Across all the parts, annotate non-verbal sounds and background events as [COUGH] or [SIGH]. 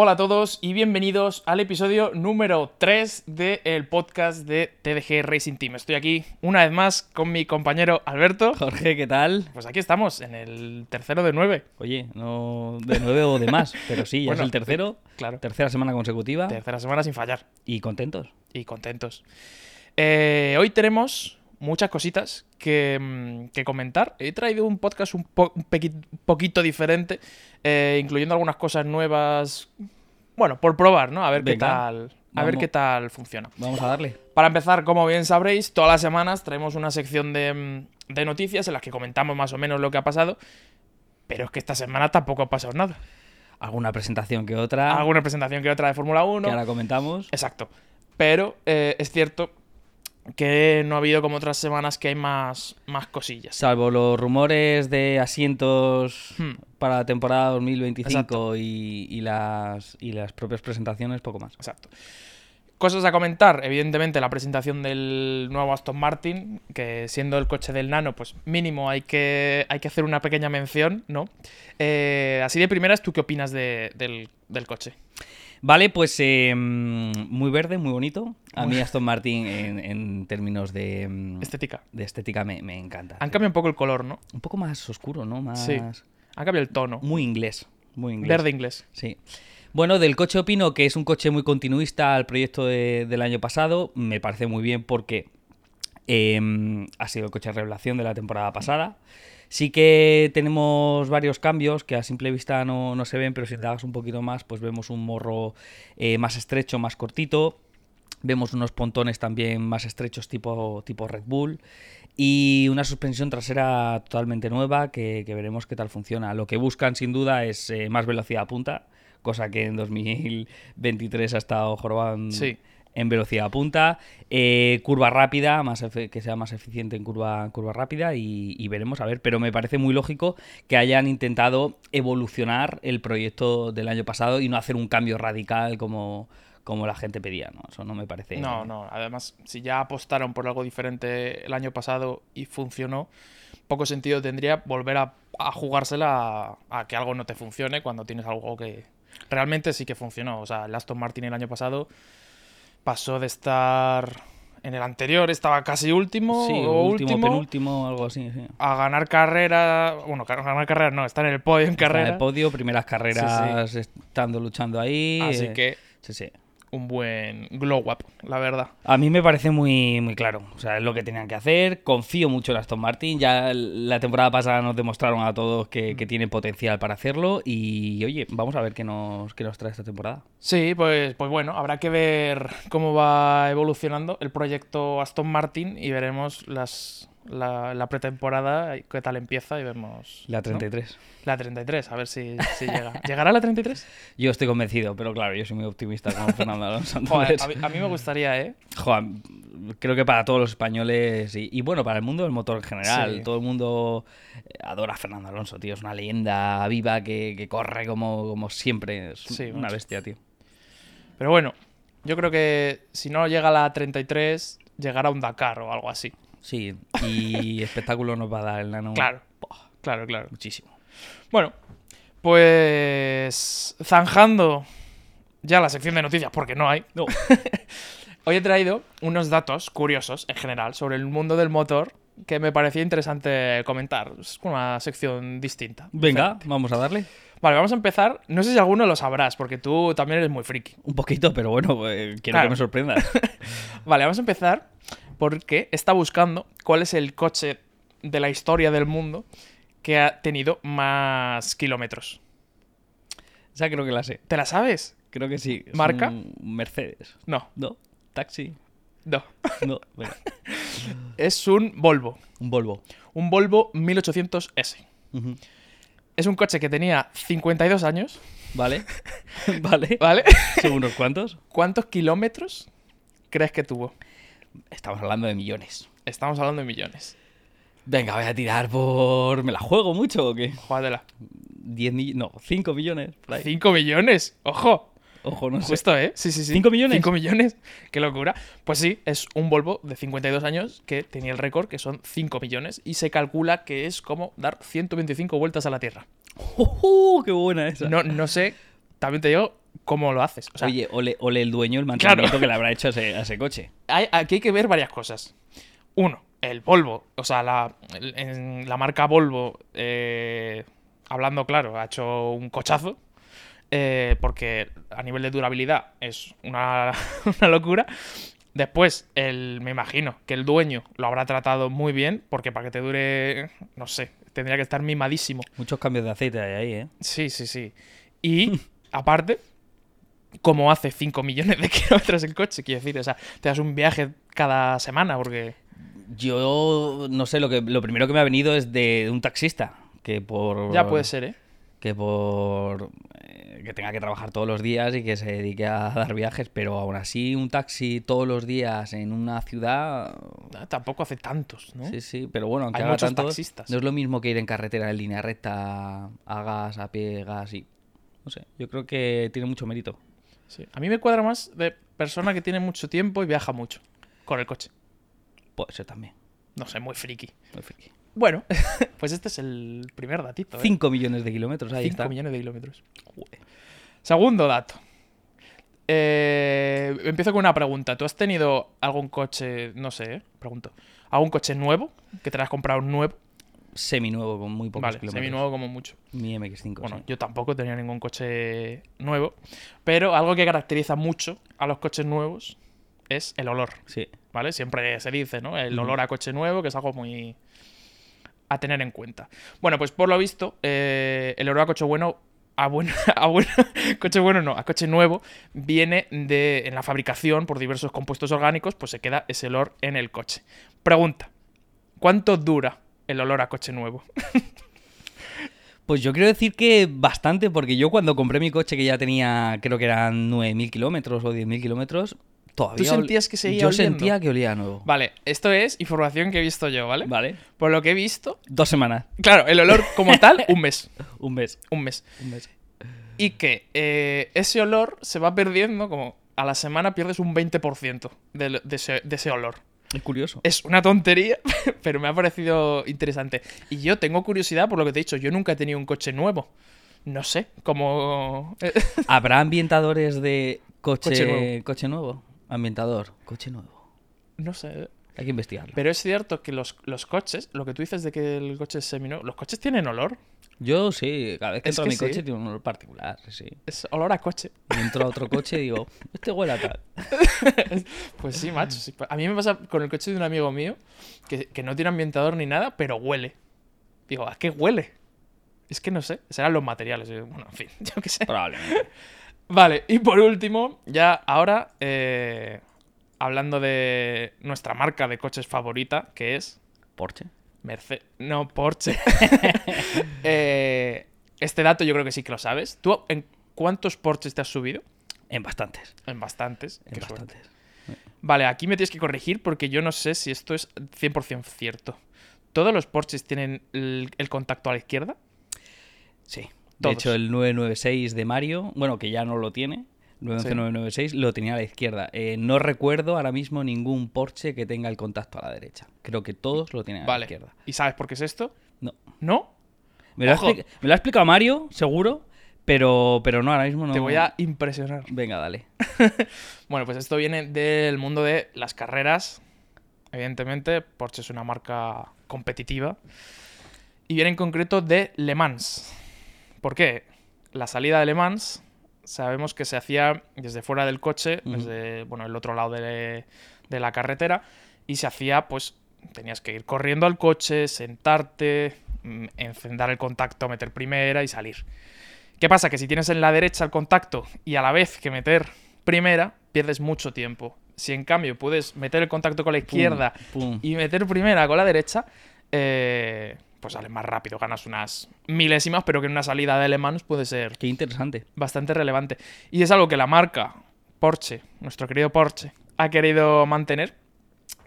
Hola a todos y bienvenidos al episodio número 3 del podcast de TDG Racing Team. Estoy aquí una vez más con mi compañero Alberto. Jorge, ¿qué tal? Pues aquí estamos, en el tercero de nueve. Oye, no de nueve o de más, [LAUGHS] pero sí, ya Bueno, es el tercero. claro. Tercera semana consecutiva. Tercera semana sin fallar Y contentos. y contentos. Eh, hoy tenemos muchas cositas que, mm, que comentar. He traído un podcast un, po- un pequi- poquito diferente, eh, incluyendo algunas cosas nuevas. Bueno, por probar, ¿no? A ver qué tal. A ver qué tal funciona. Vamos a darle. Para empezar, como bien sabréis, todas las semanas traemos una sección de, mm, de noticias en las que comentamos más o menos lo que ha pasado. Pero es que esta semana tampoco ha pasado nada. Alguna presentación que otra. Alguna presentación que otra de Fórmula 1. Que ahora comentamos. Exacto. Pero eh, es cierto que no ha habido como otras semanas que hay más, más cosillas. Salvo los rumores de asientos Hmm. para la temporada 2025 Exacto. y, y las, y las propias presentaciones, poco más. Exacto. Cosas a comentar, evidentemente la presentación del nuevo Aston Martin, que siendo el coche del Nano, pues mínimo hay que, hay que hacer una pequeña mención, ¿no? Eh, así de primeras, ¿tú qué opinas de- del, del coche? Vale, pues eh, mm, muy verde, muy bonito. A mí Aston Martin [LAUGHS] en, en términos de, mm, Estética. de estética me, me encanta. Han cambiado un poco el color, ¿no? Un poco más oscuro, ¿no? Más... Sí. Han cambiado el tono. Muy inglés. Muy inglés. Verde inglés. Sí. Bueno, del coche opino que es un coche muy continuista al proyecto de- del año pasado. Me parece muy bien porque eh, ha sido el coche revelación de la temporada pasada. Sí que tenemos varios cambios que a simple vista no, no se ven, pero si das un poquito más, pues vemos un morro eh, más estrecho, más cortito. Vemos unos pontones también más estrechos tipo, tipo Red Bull. Y una suspensión trasera totalmente nueva que, que veremos qué tal funciona. Lo que buscan sin duda es eh, más velocidad a punta, cosa que en 2023 ha estado jorobando Sí. En velocidad a punta. Eh, curva rápida, más que sea más eficiente en curva, curva rápida y, y veremos a ver. Pero me parece muy lógico que hayan intentado evolucionar el proyecto del año pasado y no hacer un cambio radical como, como la gente pedía. ¿no? Eso no me parece. No, no. Además, si ya apostaron por algo diferente el año pasado y funcionó, poco sentido tendría volver a, a jugársela a, a que algo no te funcione cuando tienes algo que realmente sí que funcionó. O sea, el Aston Martin el año pasado pasó de estar en el anterior, estaba casi último Sí, o último, último, penúltimo, algo así. sí. a ganar carrera. Bueno, ganar carrera no, está en el podio en Está en carrera. el podio, primeras carreras estando luchando ahí. Así eh, que Sí, sí. Un buen glow up, la verdad. A mí me parece muy, muy claro. O sea, es lo que tenían que hacer. Confío mucho en Aston Martin. Ya la temporada pasada nos demostraron a todos que, que tiene potencial para hacerlo. Y oye, vamos a ver qué nos, qué nos trae esta temporada. Sí, pues, pues bueno, habrá que ver cómo va evolucionando el proyecto Aston Martin y veremos las, la, la pretemporada, qué tal empieza y vemos... La ¿no? 33. La 33, a ver si, si llega. [LAUGHS] ¿Llegará la 33? Yo estoy convencido, pero claro, yo soy muy optimista con Fernando Alonso. [LAUGHS] Joder, a, mí, a mí me gustaría, ¿eh? Joder, creo que para todos los españoles y, y bueno, para el mundo del motor en general, Sí. todo el mundo eh, adora a Fernando Alonso, tío. Es una leyenda viva que, que corre como, como siempre. Es Sí, una mucho. bestia, tío. Pero bueno, yo creo que si no llega la 33, llegará un Dakar o algo así. Sí, y [LAUGHS] espectáculo nos va a dar el nano. Claro, claro, claro. Muchísimo. Bueno, pues zanjando ya la sección de noticias, porque no hay. No. [LAUGHS] Hoy he traído unos datos curiosos en general sobre el mundo del motor que me parecía interesante comentar. Es una sección distinta. Venga, diferente. vamos a darle. Vale, vamos a empezar. No sé si alguno lo sabrás, porque tú también eres muy friki. Un poquito, pero bueno, eh, quiero Claro. que me sorprendas. [LAUGHS] Vale, vamos a empezar porque está buscando cuál es el coche de la historia del mundo que ha tenido más kilómetros. Esa creo que la sé. ¿Te la sabes? Creo que sí. Es ¿Marca? un Mercedes. No, No. Taxi. no. No. [LAUGHS] Venga. Es un Volvo. Un Volvo. Un Volvo 1800S. Ujú. Es un coche que tenía 52 años, Vale. [LAUGHS] vale. ¿vale? ¿Según unos cuantos? ¿Cuántos kilómetros crees que tuvo? Estamos hablando de millones. Estamos hablando de millones. Venga, voy a tirar por. ¿Me la juego mucho o qué? Júgatela. 10 millones. No, 5 millones. por ahí. 5 millones. Ojo. Ojo, no sé. Justo, ¿eh? Sí, sí, sí. ¿Cinco millones? 5 millones. Qué locura. Pues sí, es un Volvo de 52 años que tenía el récord, que son 5 millones, y se calcula que es como dar 125 vueltas a la Tierra. ¡Oh, qué buena esa! No, no sé, también te digo, cómo lo haces. O sea, Oye, ole, ole el dueño el mantenimiento que le habrá hecho a ese, a ese coche. hay- aquí hay que ver varias cosas. Uno, el Volvo, o sea, la, la marca Volvo, eh, hablando claro, ha hecho un cochazo. eh, porque a nivel de durabilidad es una, [LAUGHS] una locura. Después, el, me imagino que el dueño lo habrá tratado muy bien, porque para que te dure, no sé, tendría que estar mimadísimo. Muchos cambios de aceite hay ahí, ¿eh? Sí, sí, sí. Y, [LAUGHS] aparte, como hace 5 millones de [LAUGHS] kilómetros el coche, quiero decir, o sea, te das un viaje cada semana, porque... Yo no sé, lo que lo primero que me ha venido es de un taxista. Que por. Ya puede ser, ¿eh? Que por. eh, que tenga que trabajar todos los días y que se dedique a [LAUGHS] dar viajes. Pero aún así, un taxi todos los días en una ciudad. Ah, Tampoco hace tantos, ¿no? Sí, sí, pero bueno, aunque Hay haga muchos tantos, taxistas. no es lo mismo que ir en carretera en línea recta a gas, a pie, gas y. No sé, yo creo que tiene mucho mérito. Sí. A mí me cuadra más de persona que tiene mucho tiempo y viaja mucho con el coche. Puede ser también. No sé, muy friki. muy friki. Bueno, [LAUGHS] pues este es el primer datito. ¿eh? 5 millones de kilómetros, ahí 5 está. millones de kilómetros. Segundo dato. Eh, empiezo con una pregunta. ¿Tú has tenido algún coche, no sé, eh? pregunto, algún coche nuevo que te has comprado nuevo? Seminuevo, con muy pocos Vale, kilómetros. seminuevo como mucho. Mi MX5. Bueno, sí. yo tampoco tenía ningún coche nuevo, pero algo que caracteriza mucho a los coches nuevos es el olor, Sí. ¿vale? Siempre se dice, ¿no? El olor a coche nuevo, que es algo muy a tener en cuenta. Bueno, pues por lo visto, eh, el olor a coche bueno, a bueno, [LAUGHS] a bueno, [LAUGHS] coche bueno no, a coche nuevo, viene de, en la fabricación por diversos compuestos orgánicos, pues se queda ese olor en el coche. Pregunta, ¿cuánto dura el olor a coche nuevo? [LAUGHS] Pues yo quiero decir que bastante, porque yo cuando compré mi coche, que ya tenía, creo que eran 9.000 kilómetros o 10.000 kilómetros, todavía... ¿Tú sentías que seguía Yo oliendo? sentía que olía a nuevo. Vale, esto es información que he visto yo, ¿vale? Vale. Por lo que he visto, Dos semanas. claro, el olor como tal, [LAUGHS] un mes. Un mes. Un mes. Un mes. Y que eh, ese olor se va perdiendo, como a la semana pierdes un 20% de, de ese, de ese olor. Es curioso. Es una tontería, [LAUGHS] pero me ha parecido interesante. Y yo tengo curiosidad por lo que te he dicho, yo nunca he tenido un coche nuevo. No sé, como... [LAUGHS] ¿Habrá ambientadores de coche, Coche nuevo. coche nuevo? Ambientador, coche nuevo. no sé. Hay que investigarlo. Pero es cierto que los, los coches, lo que tú dices de que el coche es seminuevo, los coches tienen olor. Yo sí, cada vez que Es entro a que mi sí. coche tiene un olor particular, sí. Es olor a coche. Y entro a otro coche y digo, [LAUGHS] este huele a tal. Pues sí, macho. sí. A mí me pasa con el coche de un amigo mío que, que no tiene ambientador ni nada, pero huele. Digo, ¿a qué huele? Es que no sé. Serán los materiales. Bueno, en fin, [LAUGHS] yo qué sé. Probablemente. [LAUGHS] Vale, y por último, ya ahora, eh, hablando de nuestra marca de coches favorita, que es Porsche. Mercedes. No, Porsche. [LAUGHS] Eh, este dato yo creo que sí que lo sabes. ¿Tú en cuántos Porsches te has subido? En bastantes. En bastantes. En Qué suerte. bastantes. Vale, aquí me tienes que corregir porque yo no sé si esto es 100% cierto. ¿Todos los Porsches tienen el, el contacto a la izquierda? Sí. De Todos. hecho, el 996 de Mario, bueno, que ya no lo tiene, 911-996, lo tenía a la izquierda. Eh, no recuerdo ahora mismo ningún Porsche que tenga el contacto a la derecha. Creo que todos lo tienen a la izquierda. ¿Y sabes por qué es esto? No. ¿No? Me lo, ha me lo ha explicado Mario, seguro, pero, pero no, ahora mismo no. Te voy a impresionar. Venga, dale. [LAUGHS] Bueno, pues esto viene del mundo de las carreras. Evidentemente, Porsche es una marca competitiva. Y viene en concreto de Le Mans. ¿Por qué? La salida de Le Mans sabemos que se hacía desde fuera del coche, desde bueno, el otro lado de, de la carretera, y se hacía, pues, tenías que ir corriendo al coche, sentarte, mm, encender el contacto, meter primera y salir. ¿Qué pasa? Que si tienes en la derecha el contacto y a la vez que meter primera, pierdes mucho tiempo. Si en cambio puedes meter el contacto con la izquierda Pum. y meter primera con la derecha, eh, pues sales más rápido, ganas unas milésimas, pero que en una salida de Le Mans puede ser Qué interesante. bastante relevante. Y es algo que la marca Porsche, nuestro querido Porsche, ha querido mantener.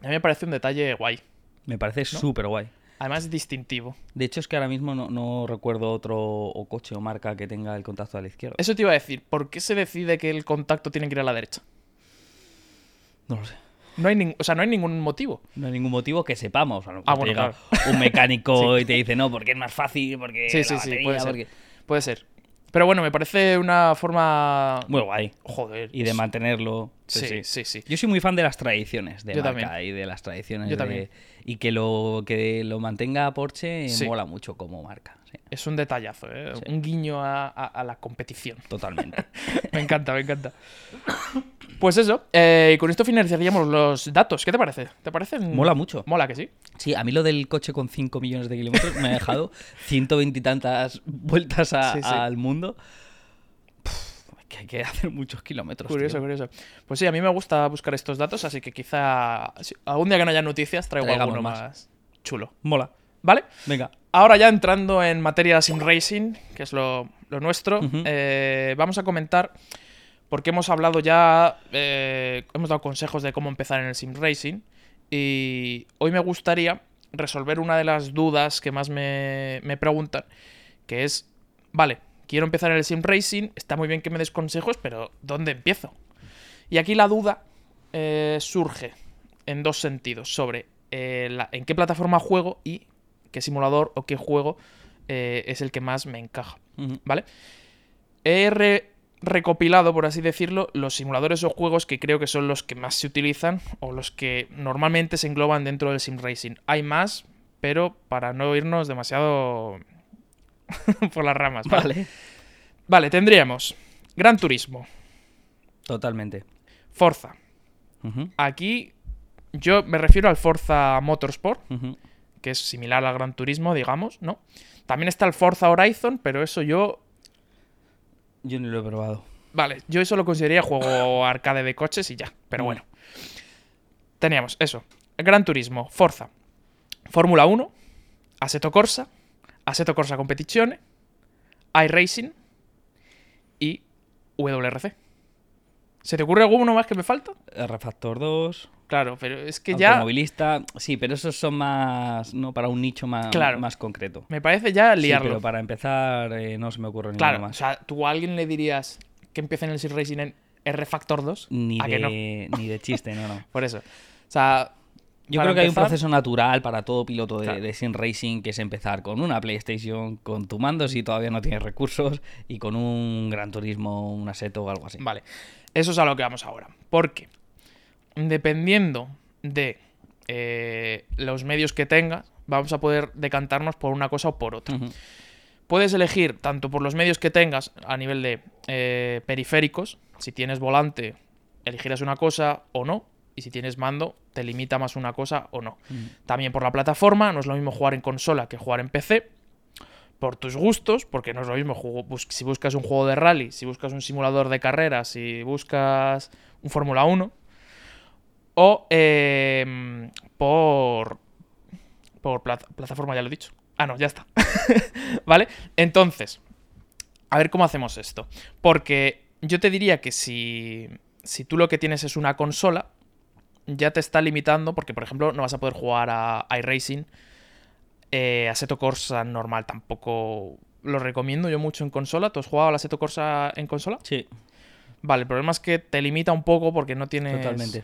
A mí me parece un detalle guay. Me parece súper guay. Además, distintivo. De hecho, es que ahora mismo no, no recuerdo otro o coche o marca que tenga el contacto a la izquierda. Eso te iba a decir. ¿Por qué se decide que el contacto tiene que ir a la derecha? No lo sé. No hay, nin- o sea, no hay ningún motivo. No hay ningún motivo que sepamos. A lo Ah, mejor bueno, llega un mecánico [LAUGHS] y te dice, no, porque es más fácil, porque Sí, sí, sí, puede ser. porque-". Puede ser. Pero bueno, me parece una forma. Muy guay. Joder. Y de mantenerlo. Sí, sí, sí. Yo soy muy fan de las tradiciones de Yo marca también. y de las tradiciones. Yo de- también. Y que lo, que lo mantenga Porsche Sí. mola mucho como marca. Sí, Es un detallazo, ¿eh? Sí. Un guiño a, a- a la competición. totalmente. [LAUGHS] Me encanta, me encanta. Pues eso, eh, y con esto finalizaríamos los datos. ¿Qué te parece? ¿Te parecen? mola mucho. Mola que sí. Sí, a mí lo del coche con 5 millones de kilómetros me ha dejado [LAUGHS] 120 y tantas vueltas a- Sí, sí. al mundo. Pff, es que hay que hacer muchos kilómetros. Curioso, tío. curioso. Pues sí, a mí me gusta buscar estos datos, así que quizá algún día que no haya noticias traigo Traigamos alguno más. más. chulo. Mola. ¿Vale? Venga. Ahora ya entrando en materia sim racing, que es lo, lo nuestro, eh, vamos a comentar, porque hemos hablado ya, eh, hemos dado consejos de cómo empezar en el sim racing, y hoy me gustaría resolver una de las dudas que más me, me preguntan, que es, vale, quiero empezar en el sim racing, está muy bien que me des consejos, pero ¿dónde empiezo? Y aquí la duda eh, surge en dos sentidos, sobre la- en qué plataforma juego y qué simulador o qué juego eh, es el que más me encaja. ¿vale? He re- recopilado, por así decirlo, los simuladores o juegos que creo que son los que más se utilizan o los que normalmente se engloban dentro del sim racing. Hay más, pero para no irnos demasiado [LAUGHS] por las ramas. ¿vale? Vale. Vale, tendríamos Gran Turismo, Totalmente. Forza. Aquí yo me refiero al Forza Motorsport. Que es similar al Gran Turismo, digamos, ¿no? También está el Forza Horizon, pero eso yo Yo ni lo he probado. Vale, yo eso lo consideraría juego [COUGHS] arcade de coches y ya, pero Mm. bueno. Teníamos eso. Gran Turismo, Forza, Fórmula 1, Assetto Corsa, Assetto Corsa Competizione, iRacing y WRC. ¿Se te ocurre alguno más que me falta? Refactor 2. Claro, pero es que ya Automovilista. Sí, pero esos son más. No, para un nicho más, Claro. más concreto. me parece ya Sí, liarlo. pero para empezar eh, no se me ocurre Claro, o más. sea, tú a alguien le dirías que empiece en el Sim Racing en R Factor 2. Ni ¿A que no? de, [LAUGHS] ni de chiste, no, no. [LAUGHS] Por eso. O sea, Yo creo que hay un proceso natural para todo piloto de, Claro. de sim racing, que es empezar con una PlayStation, con tu mando si todavía no tienes recursos, y con un Gran Turismo, un Assetto o algo así. Vale, eso es a lo que vamos ahora. Porque dependiendo de eh, los medios que tengas, vamos a poder decantarnos por una cosa o por otra. Puedes elegir tanto por los medios que tengas a nivel de eh, periféricos, si tienes volante, elegirás una cosa o no, y si tienes mando, te limita más una cosa o no. También por la plataforma, no es lo mismo jugar en consola que jugar en PC. Por tus gustos, porque no es lo mismo bus- si buscas un juego de rally, si buscas un simulador de carreras, si buscas un Fórmula 1. O eh, por. Por plat- plataforma, ya lo he dicho. Ah, no, ya está. [LAUGHS] ¿Vale? Entonces, a ver cómo hacemos esto. Porque yo te diría que si, si tú lo que tienes es una consola, ya te está limitando, porque por ejemplo no vas a poder jugar a iRacing, eh, Assetto Corsa normal tampoco lo recomiendo yo mucho en consola. ¿Tú has jugado al Assetto Corsa en consola? Sí, Vale, el problema es que te limita un poco porque no tienes... totalmente.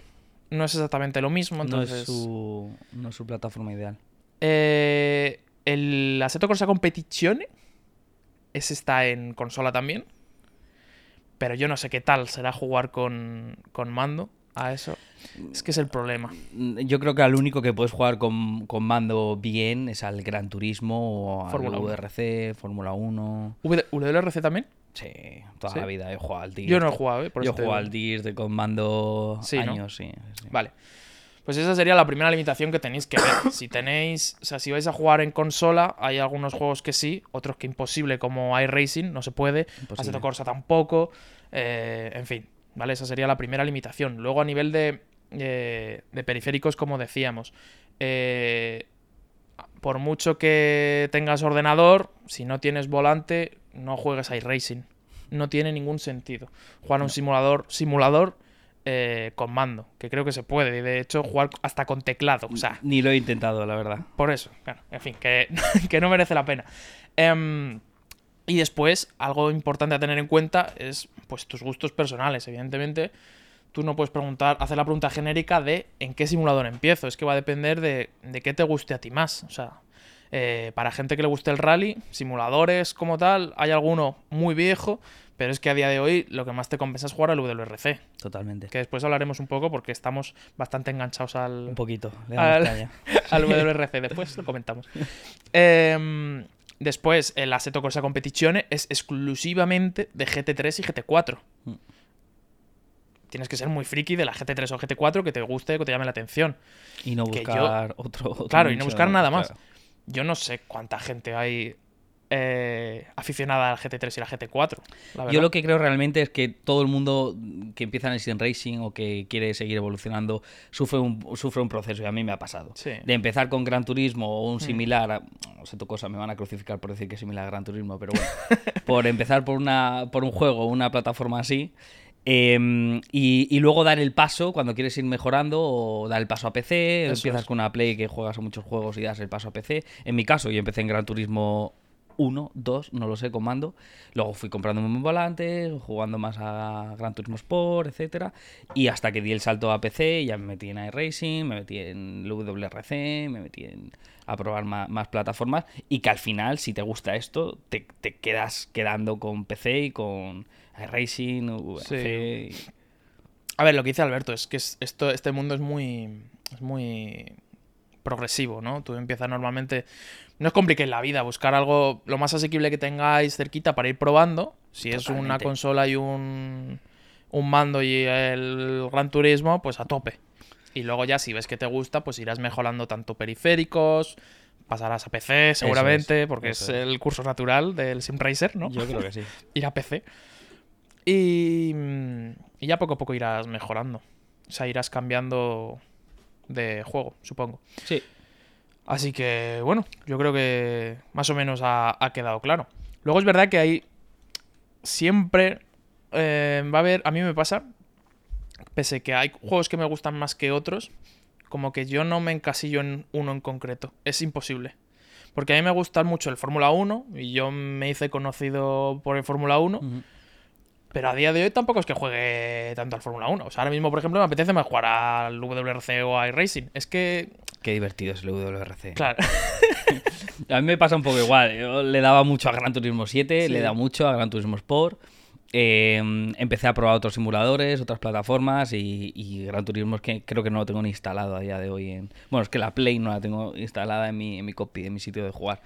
No es exactamente lo mismo, No entonces... es, su, no es su plataforma ideal. Eh, el Assetto Corsa Competizione, ese está en consola también. Pero yo no sé qué tal será jugar con, con mando a eso. Es que es el problema. Mm, Yo creo que al único que puedes jugar con, con mando bien es al Gran Turismo o al Fórmula. VRC, Fórmula 1. ¿V- ¿WRC también? Sí, toda ¿Sí? la vida he jugado al Dirt. Yo no he jugado, ¿eh? Por Yo he jugado al Dirt de- con mando Sí, ¿no? años, sí. sí. Vale. Pues esa sería la primera limitación que tenéis que ver. [COUGHS] Si tenéis, o sea, si vais a jugar en consola, hay algunos juegos que sí, otros que imposible, como iRacing, no se puede. Imposible. Assetto Corsa tampoco. eh, en fin, ¿vale? Esa sería la primera limitación. Luego, a nivel de, eh, de periféricos, como decíamos, eh, por mucho que tengas ordenador, si no tienes volante, no juegues a iRacing. No tiene ningún sentido. Jugar a un simulador, simulador eh, con mando, que creo que se puede. Y de hecho, jugar hasta con teclado. O sea, Ni lo he intentado, la verdad. por eso. Bueno, en fin, que, [LAUGHS] que no merece la pena. Em, y después, algo importante a tener en cuenta es pues tus gustos personales. Evidentemente, tú no puedes preguntar, hacer la pregunta genérica de en qué simulador empiezo. Es que va a depender de, de qué te guste a ti más. O sea, Eh, para gente que le guste el rally, simuladores como tal, hay alguno muy viejo, pero es que a día de hoy lo que más te compensa es jugar al WRC. Totalmente. Que después hablaremos un poco porque estamos bastante enganchados al, Un poquito. le al, [LAUGHS] al WRC. Después lo comentamos. Em, después, el Assetto Corsa Competizione es exclusivamente de GT3 y GT4. Mm. Tienes que ser muy friki de la GT3 o GT4 que te guste, que te llame la atención. Y no yo- buscar otro, otro Claro, y no buscar nada más. claro. Yo no sé cuánta gente hay eh, aficionada al GT3 y la GT4. la Yo lo que creo realmente es que todo el mundo que empieza en el sim racing o que quiere seguir evolucionando sufre un, sufre un proceso y a mí me ha pasado. Sí. De empezar con Gran Turismo o un Mm. similar, a- no sé tu cosa, me van a crucificar por decir que es similar a Gran Turismo, pero bueno, [LAUGHS] por empezar por, una, por un juego o una plataforma así. Em, y, y luego dar el paso cuando quieres ir mejorando o dar el paso a PC. Eso empiezas es. con una Play que juegas a muchos juegos y das el paso a PC. En mi caso, yo empecé en Gran Turismo 1, 2, no lo sé, con mando. Luego fui comprando un volante, jugando más a Gran Turismo Sport, etcétera. Y hasta que di el salto a PC, ya me metí en iRacing, me metí en el WRC, me metí en a probar más, plataformas. Y que al final, si te gusta esto, te, te quedas quedando con PC y con iRacing, VRC. y- A ver, lo que dice Alberto es que es- esto, este mundo es muy, es muy progresivo, ¿no? Tú empiezas normalmente... No os compliquéis la vida, buscar algo lo más asequible que tengáis cerquita para ir probando. Si es una consola y un, un mando y el Gran Turismo, pues a tope. Y luego ya si ves que te gusta, pues irás mejorando tanto periféricos, pasarás a PC seguramente, porque es, es. el curso natural del Sim Racer, ¿no? Yo creo que sí. [LAUGHS] ir a PC. Y, mm, y ya poco a poco irás mejorando. O sea, irás cambiando de juego, supongo. Sí. Así que, bueno, yo creo que más o menos ha, ha quedado claro. Luego es verdad que hay siempre eh, va a haber, a mí me pasa, pese que hay juegos que me gustan más que otros, como que yo no me encasillo en uno en concreto. Es imposible. Porque a mí me gusta mucho el Fórmula 1 y yo me hice conocido por el Fórmula 1. Ujú. Pero a día de hoy tampoco es que juegue tanto al Fórmula 1. O sea, ahora mismo, por ejemplo, me apetece más jugar al WRC o a iRacing. Es que, Qué divertido es el WRC. claro, [LAUGHS] A mí me pasa un poco igual. Yo le daba mucho a Gran Turismo 7, Sí. le da mucho a Gran Turismo Sport. Eh, empecé a probar otros simuladores, otras plataformas y, y Gran Turismo es que creo que no lo tengo ni instalado a día de hoy. En... Bueno, es que la Play no la tengo instalada en mi, en mi copy, en mi sitio de jugar.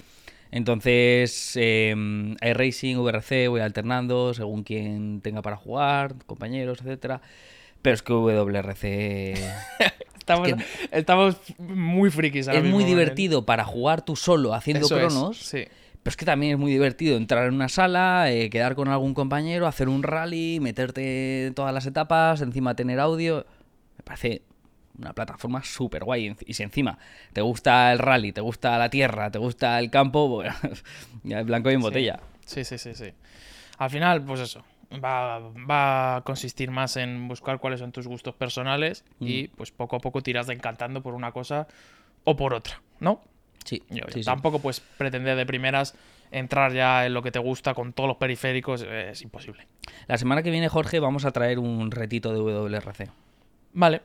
Entonces, eh, iRacing, VRC, voy alternando según quien tenga para jugar, compañeros, etcétera. Pero es que WRC [LAUGHS] estamos, Es estamos muy frikis ahora es mismo muy divertido para jugar tú solo haciendo Eso es, cronos. sí. Pero es que también es muy divertido entrar en una sala, eh, quedar con algún compañero, hacer un rally, meterte en todas las etapas, encima tener audio. Me parece una plataforma súper guay. Y si encima te gusta el rally, te gusta la tierra, te gusta el campo, bueno, [LAUGHS] ya es blanco y en botella. Sí, sí, sí, sí. Al final, pues eso. Va, va a consistir más en buscar cuáles son tus gustos personales y Mm. pues poco a poco tiras decantando por una cosa o por otra, ¿no? Sí, Yo- sí, sí. Tampoco pues pretender de primeras entrar ya en lo que te gusta con todos los periféricos, es imposible. La semana que viene, Jorge, vamos a traer un retito de WRC. Vale.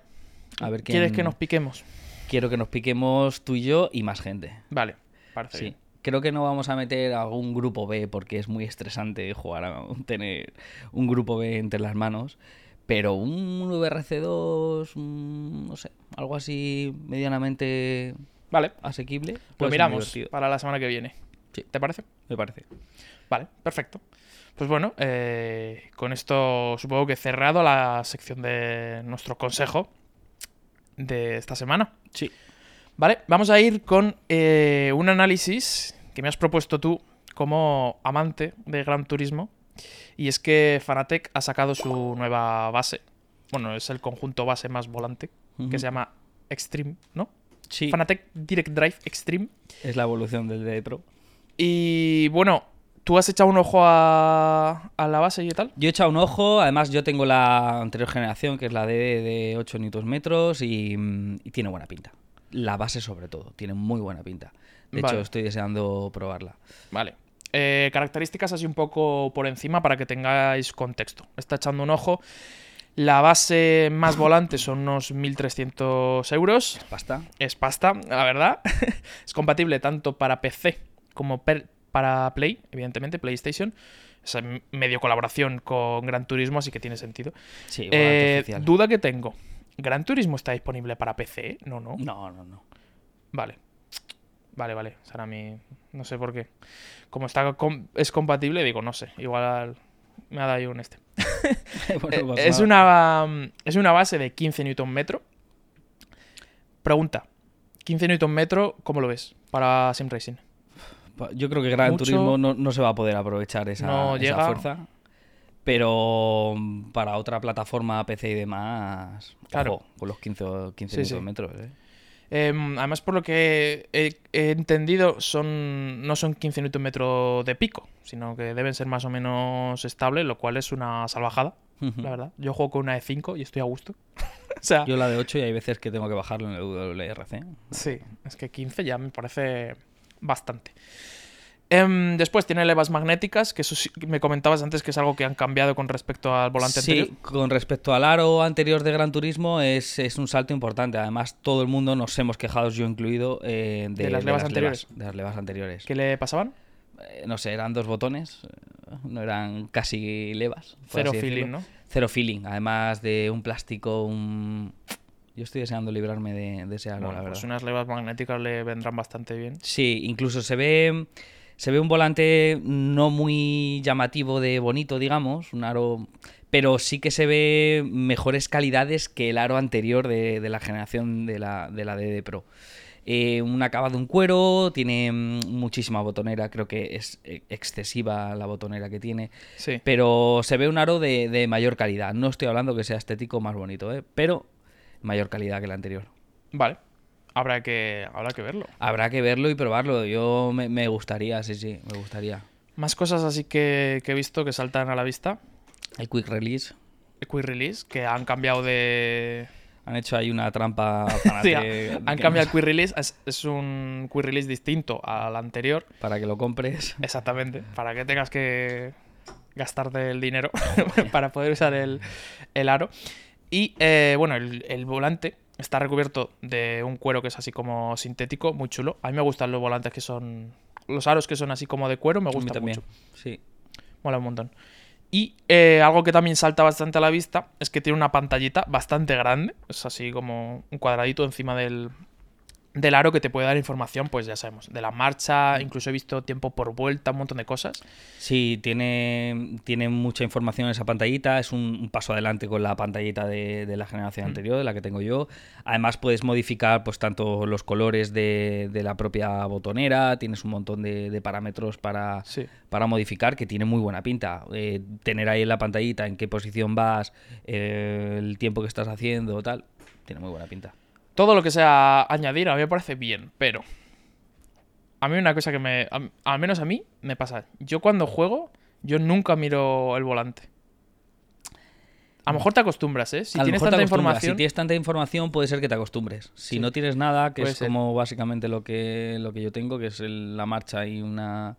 A ver ¿Quieres que nos piquemos? Quiero que nos piquemos tú y yo y más gente. Vale, parece Sí. bien. Creo que no vamos a meter a algún grupo B porque es muy estresante jugar a tener un grupo B entre las manos. Pero un VRC2, un- no sé, algo así medianamente Vale, asequible. lo puede ser miramos para la semana que viene. Sí. ¿Te parece? Me parece. Vale, perfecto. Pues bueno, eh, con esto supongo que he cerrado la sección de nuestro consejo de esta semana. Sí. Vale, vamos a ir con eh, un análisis que me has propuesto tú como amante de Gran Turismo. Y es que Fanatec ha sacado su nueva base. Bueno, es el conjunto base más volante, que se llama Extreme, ¿no? Sí, Fanatec Direct Drive Extreme. es la evolución del Detro. Y bueno, ¿tú has echado un ojo a, a la base y tal? Yo he echado un ojo, además yo tengo la anterior generación, que es la de, de 8 Nm y, y tiene buena pinta. La base sobre todo, tiene muy buena pinta. De Vale. hecho, estoy deseando probarla. Vale. Eh, características así un poco por encima para que tengáis contexto. Está echando un ojo. La base más volante son unos 1.300 euros. Pasta. Es pasta, la verdad. [LAUGHS] es compatible tanto para PC como per- para Play, evidentemente, PlayStation. Es em, medio colaboración con Gran Turismo, así que tiene sentido. Sí, Eh, duda que tengo. ¿Gran Turismo está disponible para PC? No, no. No, no, no. Vale. Vale, vale. Será mi. No sé por qué. Como está com- es compatible, digo, no sé. Igual me ha dado ahí un este. [LAUGHS] Bueno, Eh, pasa es, nada. una, es una base de 15 Nm. Pregunta. 15 Nm, ¿cómo lo ves para Sim Racing? Yo creo que Gran mucho- Turismo no, no se va a poder aprovechar esa, No esa fuerza. Pero para otra plataforma PC y demás, Claro. ojo, con los 15, o 15 Sí, sí. metros. ¿eh? Em, además, por lo que he, he entendido, son no son 15 Nm de pico, sino que deben ser más o menos estables, lo cual es una salvajada, la verdad. Yo juego con una E5 y estoy a gusto. [LAUGHS] o sea, Yo la de 8 y hay veces que tengo que bajarlo en el WRC. Sí, es que 15 ya me parece bastante. Em, después tiene levas magnéticas, que eso sí- me comentabas antes que es algo que han cambiado con respecto al volante sí, anterior. con respecto al aro anterior de Gran Turismo es, es un salto importante. Además, todo el mundo nos hemos quejado, yo incluido, eh, de, De las levas anteriores. de las levas anteriores. ¿Qué le pasaban? Eh, no sé, eran dos botones, eh, no eran casi levas. Cero feeling, decirlo. ¿no? Cero feeling, además de un plástico, un... Yo estoy deseando librarme de, de ese aro, Bueno, la verdad. pues unas levas magnéticas le vendrán bastante bien. Sí, incluso se ve, se ve un volante no muy llamativo de bonito, digamos, un aro, pero sí que se ve mejores calidades que el aro anterior de, de la generación de la, de la DD Pro. Eh, un acabado en cuero, tiene muchísima botonera, creo que es eh, excesiva la botonera que tiene, Sí. pero se ve un aro de, de mayor calidad. No estoy hablando que sea estético más bonito, ¿eh? pero mayor calidad que el anterior. Vale. Habrá que, habrá que verlo. Habrá que verlo y probarlo. Yo me, me gustaría, sí, sí, me gustaría. Más cosas así que, que he visto que saltan a la vista. El quick release. Quick Release, que han cambiado de... Han hecho ahí una trampa [LAUGHS] Sí, fanate han que cambiado el Quick Release. Es, es un Quick Release distinto al anterior. para que lo compres. Exactamente, para que tengas que gastarte el dinero [LAUGHS] [LAUGHS] para poder usar el, el aro. Y eh, bueno, el, el volante está recubierto de un cuero que es así como sintético, muy chulo. A mí me gustan los volantes que son... Los aros que son así como de cuero me gustan también. mucho. Sí. Mola un montón. Y eh, algo que también salta bastante a la vista es que tiene una pantallita bastante grande. Es así como un cuadradito encima del, del aro que te puede dar información, pues ya sabemos, de la marcha, incluso he visto tiempo por vuelta, un montón de cosas. Sí, tiene, tiene mucha información en esa pantallita. Es un, un paso adelante con la pantallita de, de la generación Mm. anterior, de la que tengo yo. Además, puedes modificar pues tanto los colores de, de la propia botonera. Tienes un montón de, de parámetros para, Sí. para modificar que tiene muy buena pinta. Eh, tener ahí en la pantallita en qué posición vas, eh, el tiempo que estás haciendo, tal. Tiene muy buena pinta. Todo lo que sea añadir a mí me parece bien, pero a mí una cosa que me, a- al menos a mí, me pasa. Yo cuando juego, yo nunca miro el volante. A lo mejor te acostumbras, ¿eh? Si A tienes tanta información, Si tienes tanta información, puede ser que te acostumbres. Si Sí. no tienes nada, que Puede es ser. como básicamente lo que, lo que yo tengo, que es el- la marcha y una,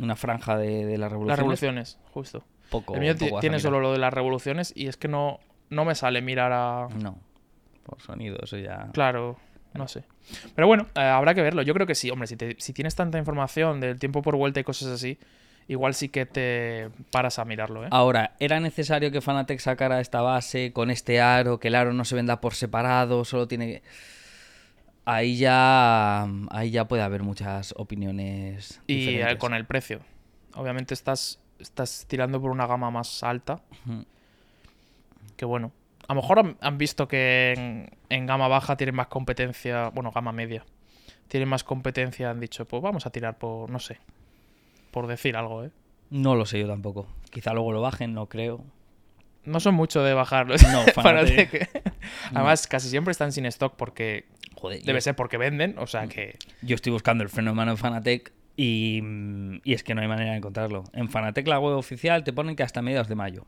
una franja de, de las revoluciones. las revoluciones, justo. Poco, el mío poco tiene solo lo de las revoluciones y es que no, no me sale mirar a... No, por sonido, eso ya. Claro, no sé. Pero bueno, eh, habrá que verlo. Yo creo que sí, hombre, si, te- si tienes tanta información del tiempo por vuelta y cosas así, igual sí que te paras a mirarlo, ¿eh? Ahora, ¿era necesario que Fanatec sacara esta base con este aro, que el aro no se venda por separado, solo tiene que... Ahí ya, ahí ya puede haber muchas opiniones. y eh, diferentes. con el precio. Obviamente estás, estás tirando por una gama más alta. Que bueno. A lo mejor han, visto que en, en gama baja tienen más competencia. Bueno, gama media. Tienen más competencia. Han dicho, pues vamos a tirar por. No sé. Por decir algo, ¿eh? No lo sé yo tampoco. Quizá luego lo bajen, no creo. No son mucho de bajarlos. No, [LAUGHS] que- [LAUGHS] Además, casi siempre están sin stock porque. Joder, Debe yo- ser porque venden. O sea que. Yo estoy buscando el fenómeno Fanatec y, y es que no hay manera de encontrarlo. En Fanatec, la web oficial, te ponen que hasta mediados de mayo.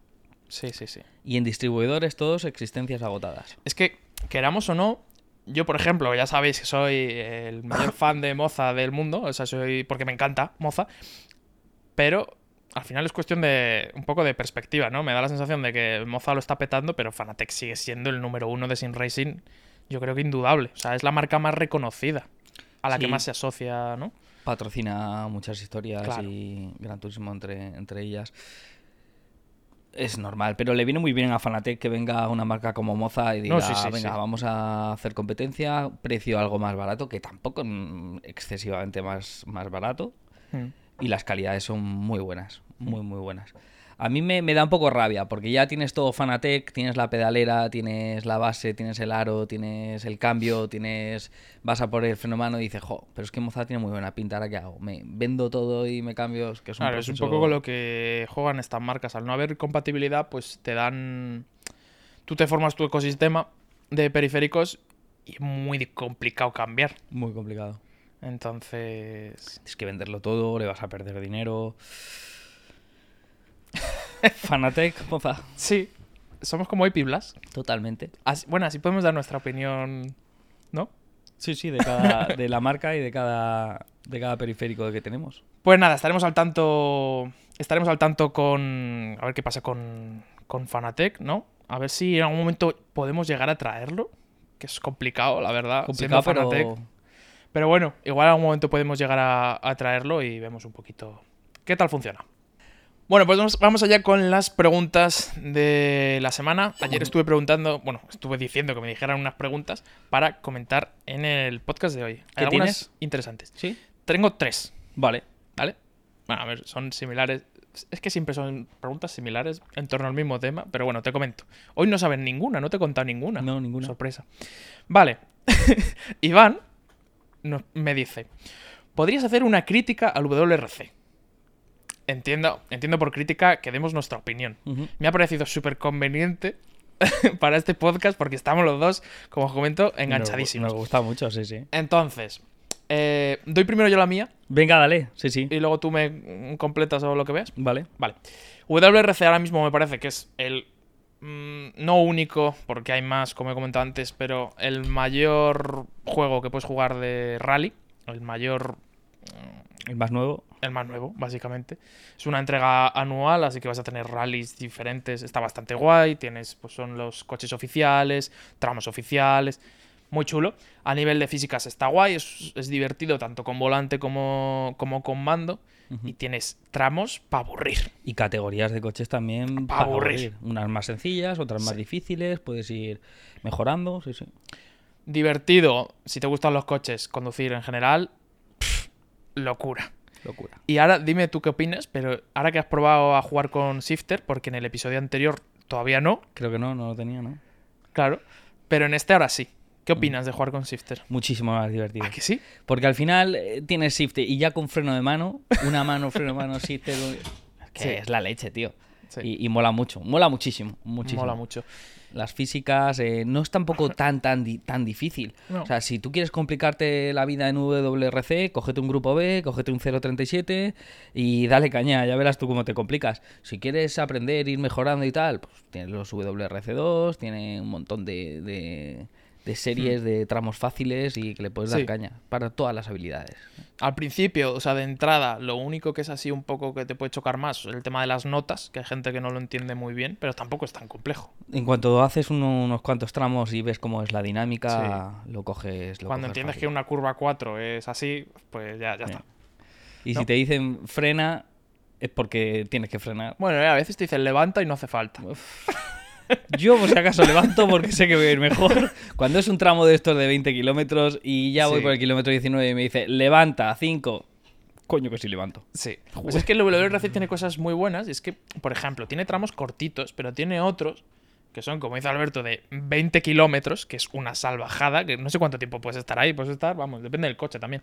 Sí, sí, sí. Y en distribuidores, todos existencias agotadas. Es que, queramos o no, yo, por ejemplo, ya sabéis que soy el mayor [LAUGHS] fan de Moza del mundo, o sea, soy porque me encanta Moza, pero al final es cuestión de un poco de perspectiva, ¿no? Me da la sensación de que Moza lo está petando, pero Fanatec sigue siendo el número uno de Sim Racing, yo creo que indudable. O sea, es la marca más reconocida, a la que más se asocia, ¿no? Patrocina muchas historias Claro. y Gran Turismo entre, entre ellas. Es normal, pero le viene muy bien a Fanatec que venga una marca como Moza y diga, No, sí, sí, venga, sí. vamos a hacer competencia, precio algo más barato, que tampoco excesivamente más, más barato. Mm. y las calidades son muy buenas, muy, muy buenas. A mí me, me da un poco rabia, porque ya tienes todo Fanatec, tienes la pedalera, tienes la base, tienes el aro, tienes el cambio, tienes vas a por el fenómeno y dices, jo, pero es que Moza tiene muy buena pinta, ¿ahora qué hago? ¿Me vendo todo y me cambio? Es que es un Claro, es un poco con lo que juegan estas marcas. Al no haber compatibilidad, pues te dan. Tú te formas tu ecosistema de periféricos y es muy complicado cambiar. Muy complicado. Entonces. Tienes que venderlo todo, le vas a perder dinero. [LAUGHS] Fanatec, Moza, Sí, somos como Epiblas. totalmente. Así- bueno, así podemos dar nuestra opinión, ¿no? Sí, sí, de cada de la marca y de cada de cada periférico que tenemos. Pues nada, estaremos al tanto. Estaremos al tanto con. A ver qué pasa con, con Fanatec, ¿no? A ver si en algún momento podemos llegar a traerlo. Que es complicado, la verdad. Complicado, pero Fanatec. Pero bueno, igual en algún momento podemos llegar a, a traerlo y vemos un poquito qué tal funciona. Bueno, pues vamos, allá con las preguntas de la semana. Ayer estuve preguntando, bueno, estuve diciendo que me dijeran unas preguntas para comentar en el podcast de hoy. Hay ¿Qué algunas tienes? interesantes. ¿Sí? Tengo tres, Vale. ¿vale? Bueno, a ver, son similares. Es que siempre son preguntas similares en torno al mismo tema, pero bueno, te comento. Hoy no sabes ninguna, no te he contado ninguna. No, ninguna. Sorpresa. Vale. [LAUGHS] Iván nos- me dice, ¿podrías hacer una crítica al WRC? Entiendo, entiendo por crítica que demos nuestra opinión. Me ha parecido súper conveniente [LAUGHS] para este podcast porque estamos los dos, como os comento, enganchadísimos. Me, gusta mucho, sí, sí. Entonces, eh, doy primero yo la mía Venga, dale. Sí, sí. y luego tú me mm, completas o lo que veas. Vale. Vale. WRC ahora mismo me parece que es el. mm, no único, porque hay más, como he comentado antes, pero el mayor juego que puedes jugar de rally. El mayor. El más nuevo. El más nuevo, básicamente. Es una entrega anual, así que vas a tener rallies diferentes. Está bastante guay. Tienes, pues son los coches oficiales, tramos oficiales. Muy chulo. A nivel de físicas está guay, es, es divertido tanto con volante como, como con mando. Y tienes tramos para aburrir. Y categorías de coches también. Pa' para aburrir. Unas más sencillas, otras más difíciles. Puedes ir mejorando. Sí, sí. divertido si te gustan los coches, conducir en general, locura. Locura. Y ahora dime tú qué opinas, pero ahora que has probado a jugar con Shifter, porque en el episodio anterior todavía no, Creo que no, no lo tenía, ¿no? claro, pero en este ahora sí. ¿Qué opinas de jugar con Shifter? Muchísimo más divertido. ¿A que sí? Porque al final eh, tienes shift y ya con freno de mano, una mano, freno de mano, [LAUGHS] shift. es Que Sí. es la leche, tío. Sí. Y, y mola mucho. Mola muchísimo. Muchísimo. Mola mucho. Las físicas eh, no es tampoco [LAUGHS] tan, tan, di- tan difícil. No. O sea, si tú quieres complicarte la vida en WRC, cógete un grupo B, cógete un 037 y dale caña, ya verás tú cómo te complicas. Si quieres aprender, ir mejorando y tal, pues tienes los WRC2, tiene un montón de, de- de series de tramos fáciles y que le puedes dar. Sí. caña para todas las habilidades. Al principio, o sea, de entrada, lo único que es así un poco que te puede chocar más es el tema de las notas, que hay gente que no lo entiende muy bien, pero tampoco es tan complejo. En cuanto haces uno- unos cuantos tramos y ves cómo es la dinámica, lo coges. Lo Cuando coges entiendes fácil. que una curva 4 es así, pues ya, ya está. Y ¿no? si te dicen frena, es porque tienes que frenar. Bueno, eh, a veces te dicen levanta y no hace falta. [LAUGHS] Yo, por si acaso, levanto porque sé que voy a ir mejor. Cuando es un tramo de estos de 20 kilómetros y ya voy Sí. por el kilómetro 19 y me dice levanta 5, coño que sí levanto. Sí. Pues es que el WRC tiene cosas muy buenas. Y es que, por ejemplo, tiene tramos cortitos, pero tiene otros que son, como dice Alberto, de 20 kilómetros, que es una salvajada, que no sé cuánto tiempo puedes estar ahí, puedes estar, vamos, depende del coche también.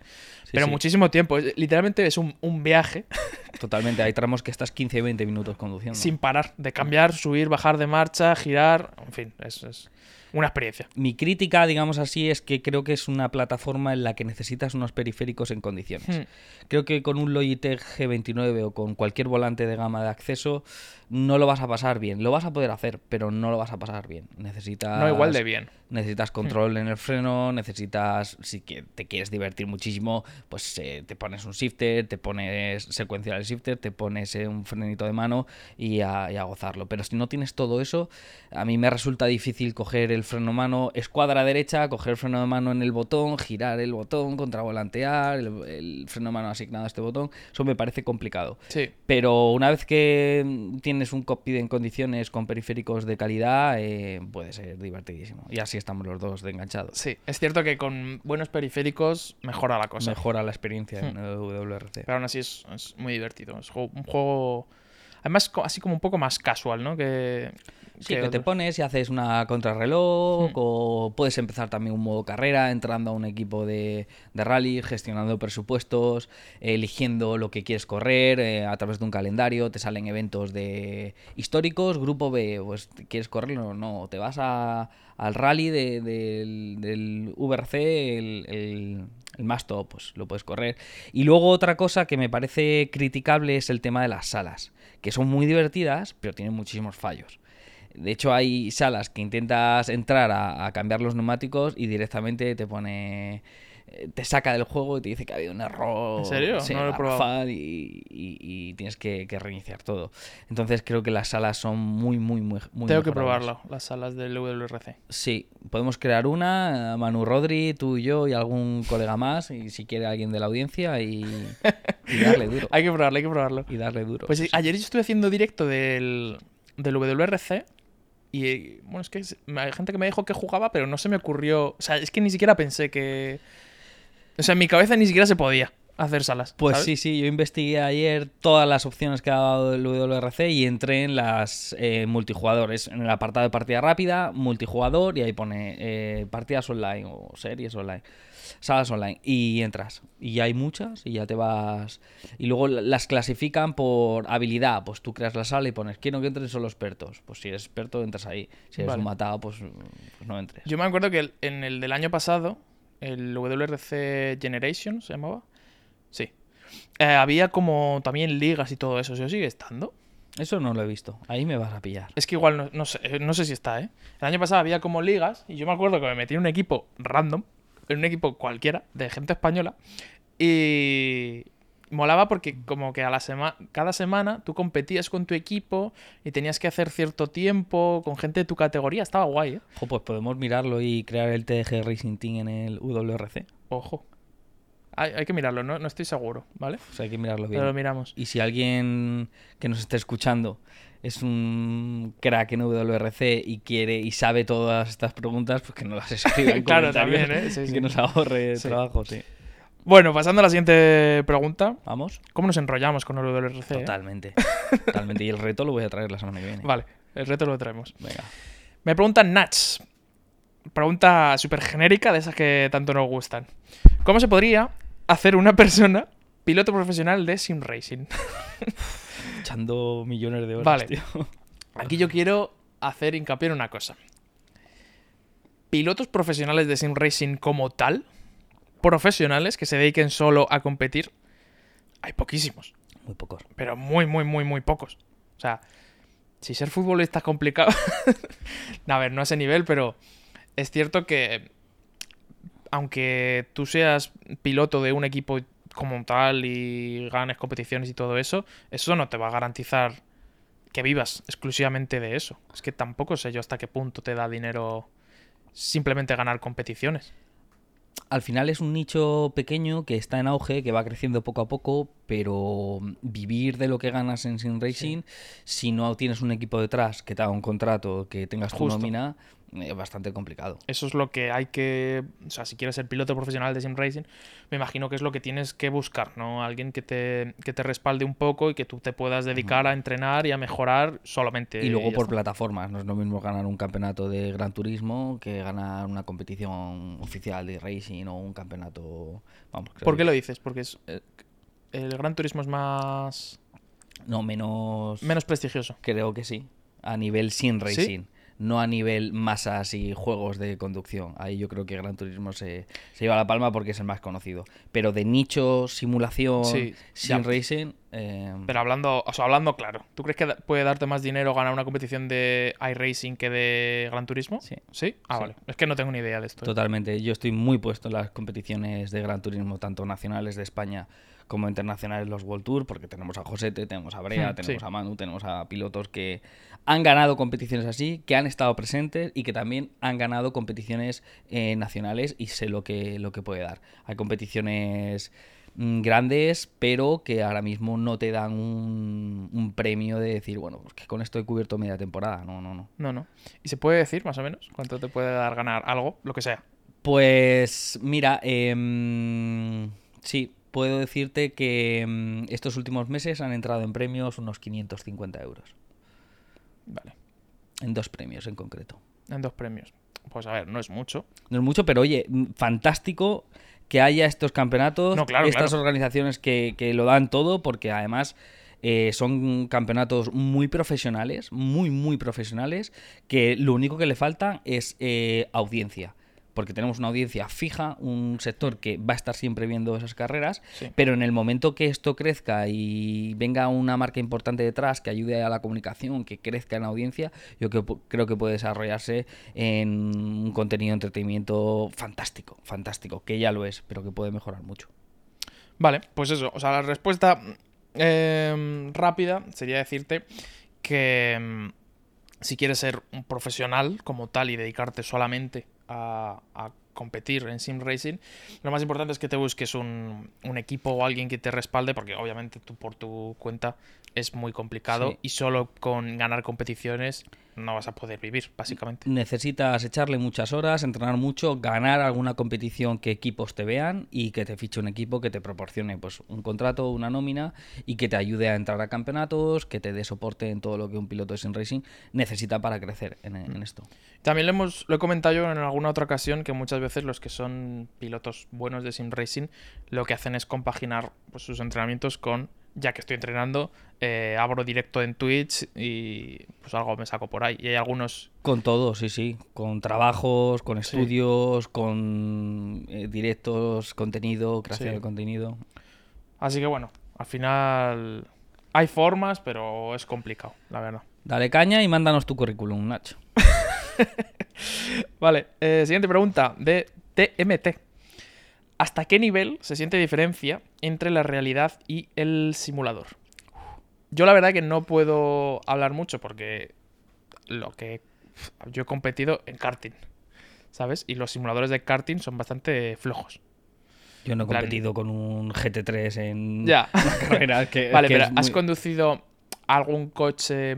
pero sí. muchísimo tiempo. Literalmente es un, un viaje [LAUGHS] Totalmente, hay tramos que estás 15 y 20 minutos conduciendo. sin parar, de cambiar, subir, bajar de marcha, girar, en fin, es... es- una experiencia. Mi crítica, digamos así, es que creo que es una plataforma en la que necesitas unos periféricos en condiciones. Hmm. Creo que con un Logitech G29 o con cualquier volante de gama de acceso no lo vas a pasar bien. Lo vas a poder hacer, pero no lo vas a pasar bien. Necesitas No igual de bien. Necesitas control en el freno, necesitas, si que te quieres divertir muchísimo, pues eh, te pones un shifter, te pones secuencial el shifter, te pones eh, un frenito de mano y a, y a gozarlo. Pero si no tienes todo eso, a mí me resulta difícil coger el freno mano escuadra derecha, coger el freno de mano en el botón, girar el botón, contravolantear, el, el freno de mano asignado a este botón. Eso me parece complicado. Sí. Pero una vez que tienes un cockpit en condiciones con periféricos de calidad, eh, puede ser divertidísimo. Y así estamos los dos de enganchados. Sí, es cierto que con buenos periféricos mejora la cosa. Mejora la experiencia en Hmm. el WRC. Pero aún así es, es muy divertido. Es un juego. Además, así como un poco más casual, ¿no? Que. Sí, que te pones y haces una contrarreloj Hmm. o puedes empezar también un modo carrera entrando a un equipo de, de rally, gestionando presupuestos, eligiendo lo que quieres correr eh, a través de un calendario, te salen eventos de históricos, grupo B, pues quieres correrlo, no, te vas a- al rally de- del, del VRC, el, el, el más top, pues lo puedes correr. Y luego otra cosa que me parece criticable es el tema de las salas, que son muy divertidas, pero tienen muchísimos fallos. De hecho, hay salas que intentas entrar a cambiar los neumáticos y directamente te pone. Eh, Te saca del juego y te dice que ha habido un error. ¿En serio? sí, No lo he probado. y, y- y tienes que, que reiniciar todo. Entonces creo que las salas son muy, muy, muy. muy Tengo que probarlo, las salas del WRC. Sí, podemos crear una, Manu Rodri, tú y yo y algún colega más, y si quiere alguien de la audiencia, y, y darle duro. [LAUGHS] Hay que probarlo, hay que probarlo. Y darle duro. Pues sí, ayer yo estuve haciendo directo del, del WRC y bueno, es que hay gente que me dijo que jugaba, pero no se me ocurrió. O sea, es que ni siquiera pensé que. O sea, en mi cabeza ni siquiera se podía hacer salas. Pues ¿sabes? sí, sí, yo investigué ayer todas las opciones que ha dado el WRC y entré en las eh, multijugadores, en el apartado de partida rápida, multijugador, y ahí pone eh, partidas online o series online, salas online, y entras. Y hay muchas y ya te vas... Y luego la- las clasifican por habilidad, pues tú creas la sala y pones, quiero que entren solo expertos. Pues si eres experto, entras ahí. Si eres Vale. un matado, pues, pues no entres. Yo me acuerdo que en el del año pasado, el WRC Generation se llamaba. Sí. Eh, había como también ligas y todo eso. ¿Se sigue estando? Eso no lo he visto. Ahí me vas a pillar. Es que igual no, no sé, eh, no sé si está, ¿eh? El año pasado había como ligas y yo me acuerdo que me metí en un equipo random, en un equipo cualquiera, de gente española, y molaba porque como que a la semana, cada semana tú competías con tu equipo y tenías que hacer cierto tiempo con gente de tu categoría, estaba guay, ¿eh? Jo, pues podemos mirarlo y crear el TDG Racing Team en el WRC. Ojo. Hay, hay que mirarlo, no, no estoy seguro, ¿vale? O sea, hay que mirarlo bien. Pero lo miramos. Y si alguien que nos esté escuchando es un crack en WRC y quiere y sabe todas estas preguntas, pues que nos las [LAUGHS] escriba en Claro, comentarios también, ¿eh? Sí, y sí. que nos ahorre Sí. trabajo, sí. Bueno, pasando a la siguiente pregunta. Vamos. ¿Cómo nos enrollamos con el WRC? eh? Totalmente. [LAUGHS] Totalmente. Y el reto lo voy a traer la semana que viene. Vale, el reto lo traemos. Venga. Me preguntan Nats. Pregunta súper genérica de esas que tanto nos gustan. ¿Cómo se podría hacer una persona piloto profesional de sim racing? [LAUGHS] Echando millones de horas, Vale. tío. Aquí yo quiero hacer hincapié en una cosa. Pilotos profesionales de sim racing como tal, profesionales que se dediquen solo a competir, hay poquísimos. Muy pocos. pero muy, muy, muy, muy pocos. O sea, si ser futbolista es complicado. [LAUGHS] a ver, no a ese nivel, pero es cierto que aunque tú seas piloto de un equipo como tal y ganes competiciones y todo eso, eso no te va a garantizar que vivas exclusivamente de eso. Es que tampoco sé yo hasta qué punto te da dinero simplemente ganar competiciones. Al final es un nicho pequeño que está en auge, que va creciendo poco a poco, pero vivir de lo que ganas en Sim Racing, si no tienes un equipo detrás que te haga un contrato, que tengas tu nómina, es bastante complicado. Eso es lo que hay que. O sea, si quieres ser piloto profesional de sim racing, me imagino que es lo que tienes que buscar, ¿no? Alguien que te, que te respalde un poco y que tú te puedas dedicar a entrenar y a mejorar solamente. Y luego por está. plataformas, no es lo mismo ganar un campeonato de Gran Turismo que ganar una competición oficial de racing o un campeonato... Vamos, creo ¿Por qué que- lo dices? Porque es, eh, el Gran Turismo es más. No, menos... menos prestigioso. Creo que sí. A nivel sin ¿Sí? No a nivel masas y juegos de conducción. Ahí yo creo que Gran Turismo se, se lleva la palma porque es el más conocido. Pero de nicho, simulación, Sí, sim ya. racing, eh, Pero hablando, o sea, hablando claro, ¿tú crees que puede darte más dinero ganar una competición de iRacing que de Gran Turismo? Sí. ¿Sí? Ah, Sí. vale. Es que no tengo ni idea de esto. ¿eh? totalmente. Yo estoy muy puesto en las competiciones de Gran Turismo, tanto nacionales de España como internacionales los World Tour, porque tenemos a Josete, tenemos a Brea, Hmm, tenemos sí. a Manu, tenemos a pilotos que han ganado competiciones así, que han estado presentes y que también han ganado competiciones eh, nacionales y sé lo que, lo que puede dar. Hay competiciones mm, grandes, pero que ahora mismo no te dan un, un premio de decir, bueno, pues que con esto he cubierto media temporada. No, no, no. No, no. ¿Y se puede decir más o menos cuánto te puede dar ganar algo? Lo que sea. Pues mira, em, sí, puedo decirte que em, estos últimos meses han entrado en premios unos 550 euros. Vale. En dos premios en concreto. En dos premios. Pues a ver, no es mucho. No es mucho, pero oye, mm, fantástico que haya estos campeonatos, No, claro, estas claro. organizaciones que, que lo dan todo, porque además eh, son campeonatos muy profesionales, muy, muy profesionales, que lo único que le falta es eh, audiencia. Porque tenemos una audiencia fija, un sector que va a estar siempre viendo esas carreras, Sí. pero en el momento que esto crezca y venga una marca importante detrás que ayude a la comunicación, que crezca en audiencia, yo creo, creo que puede desarrollarse en un contenido de entretenimiento fantástico, fantástico, que ya lo es, pero que puede mejorar mucho. Vale, pues eso. O sea, la respuesta em, rápida sería decirte que em, si quieres ser un profesional como tal y dedicarte solamente a, a competir en sim racing, lo más importante es que te busques un, un equipo o alguien que te respalde, porque obviamente tú por tu cuenta es muy complicado Sí. y solo con ganar competiciones no vas a poder vivir, básicamente. Necesitas echarle muchas horas, entrenar mucho, ganar alguna competición que equipos te vean y que te fiche un equipo que te proporcione pues un contrato, una nómina y que te ayude a entrar a campeonatos, que te dé soporte en todo lo que un piloto de sim racing necesita para crecer en, en esto. También lo, hemos, lo he comentado yo en alguna otra ocasión que muchas veces los que son pilotos buenos de sim racing lo que hacen es compaginar pues, sus entrenamientos con ya que estoy entrenando, eh, abro directo en Twitch y pues algo me saco por ahí. Y hay algunos Con todo, sí, sí. Con trabajos, con Sí. estudios, con eh, directos, contenido, creación Sí. de contenido. Así que bueno, al final hay formas, pero es complicado, la verdad. Dale caña y mándanos tu currículum, Nacho. [LAUGHS] Vale, eh, siguiente pregunta de TMT. ¿Hasta qué nivel se siente diferencia entre la realidad y el simulador? Yo la verdad que no puedo hablar mucho porque lo que yo he competido en karting, ¿sabes? Y los simuladores de karting son bastante flojos. Yo no he competido con un GT3 en Ya. [LAUGHS] una carrera que, [LAUGHS] Vale, que pero ¿has conducido algún coche...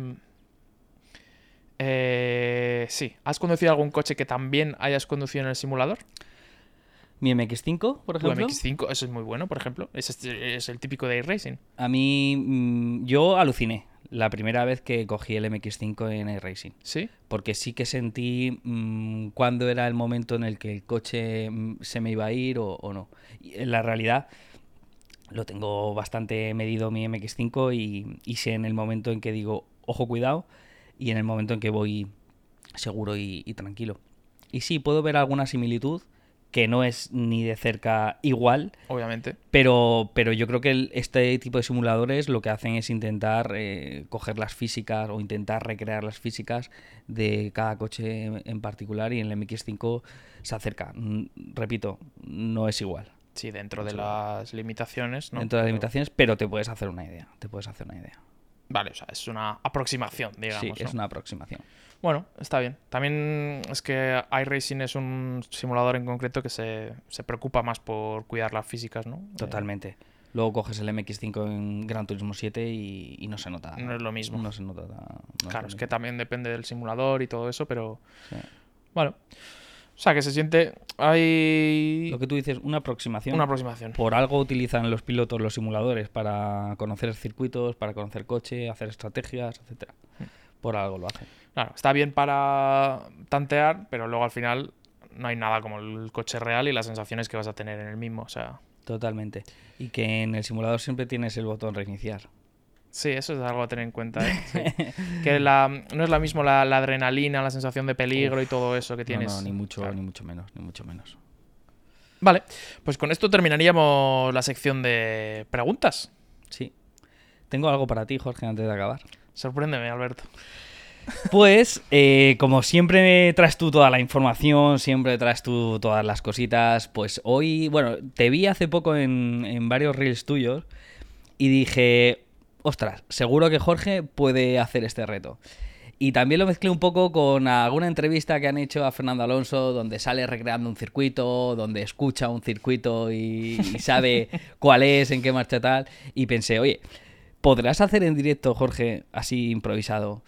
Eh, sí, ¿has conducido algún coche que también hayas conducido en el simulador? Mi MX5, por Tu ejemplo. MX5, eso es muy bueno, por ejemplo. Es, es el típico de iRacing. A mí, mm, yo aluciné la primera vez que cogí el MX5 en iRacing. ¿Sí? Porque sí que sentí mm, cuándo era el momento en el que el coche mm, se me iba a ir o, o no. Y en la realidad lo tengo bastante medido mi MX5 y, y sé en el momento en que digo, ojo, cuidado, y en el momento en que voy seguro y, y tranquilo. Y sí, puedo ver alguna similitud que no es ni de cerca igual, Obviamente. pero, pero yo creo que el- este tipo de simuladores lo que hacen es intentar eh, coger las físicas o intentar recrear las físicas de cada coche en- en particular y en el MX5 se acerca. Mm, Repito, no es igual Sí, dentro de las limitaciones, ¿no? dentro de las limitaciones, pero te puedes hacer una idea. Te puedes hacer una idea. Vale, o sea, es una aproximación, digamos. sí, ¿no? es una aproximación. Bueno, está bien. También es que iRacing es un simulador en concreto que se, se preocupa más por cuidar las físicas, ¿no? Eh, Totalmente. Luego coges el MX5 en Gran Turismo 7 y, y no se nota. No es lo mismo. No se nota. no claro, lo es que también depende del simulador y todo eso, pero Sí. bueno. O sea, que se siente... Hay Lo que tú dices, una aproximación. una aproximación. Por algo utilizan los pilotos los simuladores para conocer circuitos, para conocer coche, hacer estrategias, etcétera. Por algo lo hacen. Claro, está bien para tantear, pero luego al final no hay nada como el coche real y las sensaciones que vas a tener en el mismo. O sea, Totalmente. Y que en el simulador siempre tienes el botón reiniciar. Sí, eso es algo a tener en cuenta. ¿eh? Sí. [LAUGHS] Que la, no es lo mismo la, la adrenalina, la sensación de peligro y todo eso que No, tienes. no, ni mucho, Claro. ni mucho menos, ni mucho menos. Vale, pues con esto terminaríamos la sección de preguntas. Sí. Tengo algo para ti, Jorge, antes de acabar. Sorpréndeme, Alberto. Pues, eh, como siempre traes tú toda la información, siempre traes tú todas las cositas, pues hoy, bueno, te vi hace poco en, en varios reels tuyos y dije, ostras, seguro que Jorge puede hacer este reto. Y también lo mezclé un poco con alguna entrevista que han hecho a Fernando Alonso, donde sale recreando un circuito, donde escucha un circuito y, y sabe [LAUGHS] cuál es, en qué marcha tal. Y pensé, oye, ¿podrás hacer en directo, Jorge, así improvisado,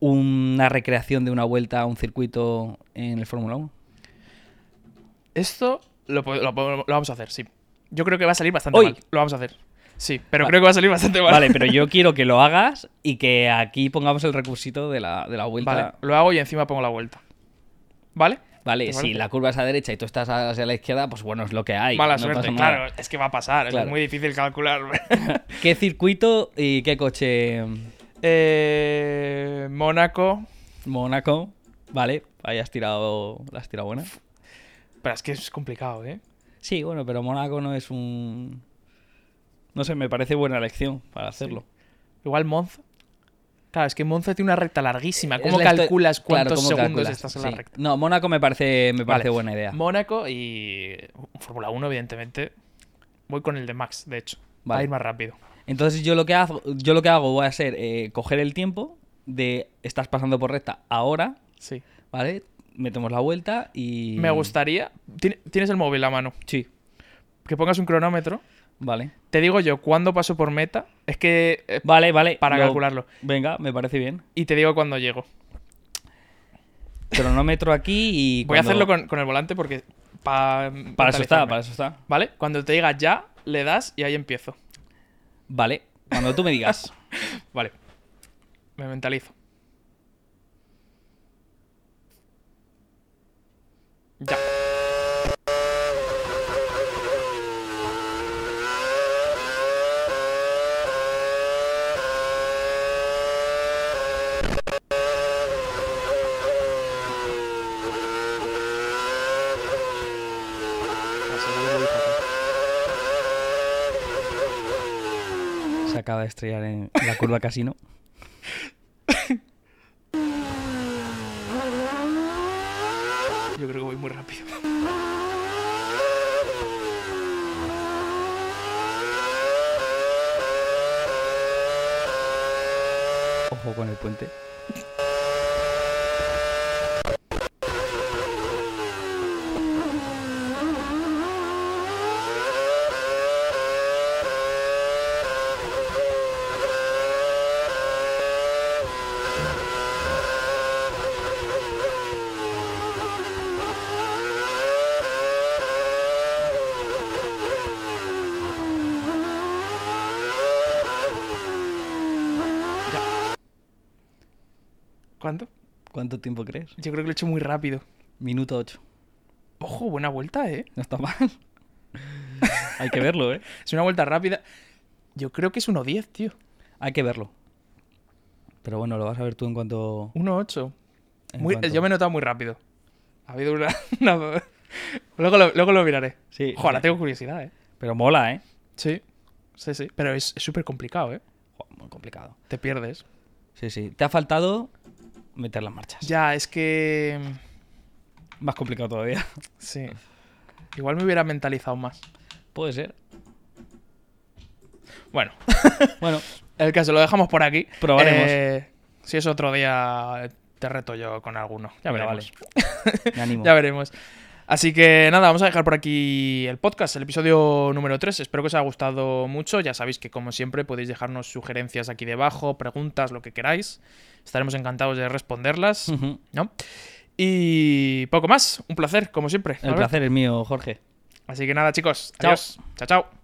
una recreación de una vuelta a un circuito en el Fórmula 1? Esto lo, lo vamos a hacer, sí. Yo creo que va a salir bastante Hoy. mal. Lo vamos a hacer. Sí, pero creo que va a salir bastante mal. Vale, pero yo [LAUGHS] quiero que lo hagas y que aquí pongamos el recursito de la, de la vuelta. Vale, lo hago y encima pongo la vuelta. ¿Vale? Vale, ¿Te si la curva es a derecha y tú estás hacia la izquierda, pues bueno, es lo que hay. Mala no suerte, claro. Es que va a pasar. Claro. Es muy difícil calcular. [LAUGHS] [LAUGHS] ¿Qué circuito y qué coche? eh, Mónaco. Mónaco. Vale, ahí has tirado, la has tirado buena. Pero es que es complicado, ¿eh? Sí, bueno, pero Mónaco no es un... No sé, me parece buena elección para hacerlo. Igual Monza. Claro, es que Monza tiene una recta larguísima. Es ¿Cómo la calculas claro, cuántos ¿cómo segundos calculas? estás en la recta? No, Mónaco me parece, me parece Vale. buena idea. Mónaco y Fórmula 1, evidentemente. Voy con el de Max, de hecho. Va Vale. a ir más rápido. Entonces yo lo que hago, yo lo que hago voy a ser eh, coger el tiempo de estás pasando por recta ahora, Sí. ¿vale? Metemos la vuelta y... Me gustaría. ¿Tien- ¿Tienes el móvil a mano? Sí, Que pongas un cronómetro. Vale. Te digo yo cuándo paso por meta. Es que. eh, Vale, vale. para lo- calcularlo. Venga, me parece bien. Y te digo cuándo llego. Cronómetro aquí y... [LAUGHS] Voy a cuando- hacerlo con, con el volante porque. pa- Para eso está, mentalizarme. para eso está. ¿Vale? Cuando te diga ya, le das y ahí empiezo. Vale, cuando tú me digas. [LAUGHS] Vale. Me mentalizo. Ya. Se acaba de estrellar en la curva casino. Yo creo que voy muy rápido. Ojo con el puente. ¿Cuánto? ¿Cuánto tiempo crees? Yo creo que lo he hecho muy rápido. Minuto 8. Ojo, buena vuelta, ¿eh? No está mal. [LAUGHS] Hay que verlo, ¿eh? [LAUGHS] Es una vuelta rápida. Yo creo que es 1.10, tío. Hay que verlo. Pero bueno, lo vas a ver tú en cuanto... 1.8. en Muy- cuanto- Yo me he notado muy rápido. Ha habido una... [LAUGHS] una- luego, lo, luego lo miraré. Sí, sí. tengo curiosidad, ¿eh? Pero mola, ¿eh? Sí. Sí, sí. Pero es súper complicado, ¿eh? Muy complicado. Te pierdes. Sí, sí. Te ha faltado meter las marchas. Ya, es que... Más complicado todavía. [LAUGHS] Sí. Igual me hubiera mentalizado más. Puede ser. Bueno, [LAUGHS] Bueno, el caso lo dejamos por aquí. Probaremos. Eh, si es otro día, te reto yo con alguno. Ya veremos. me animo. [LAUGHS] Ya veremos. Así que nada, vamos a dejar por aquí el podcast, el episodio número 3. Espero que os haya gustado mucho. Ya sabéis que como siempre podéis dejarnos sugerencias aquí debajo, preguntas, lo que queráis. Estaremos encantados de responderlas. ¿no? Y poco más. Un placer, como siempre. El placer es mío, Jorge. Así que nada, chicos. Chao. Adiós. Chao, chao.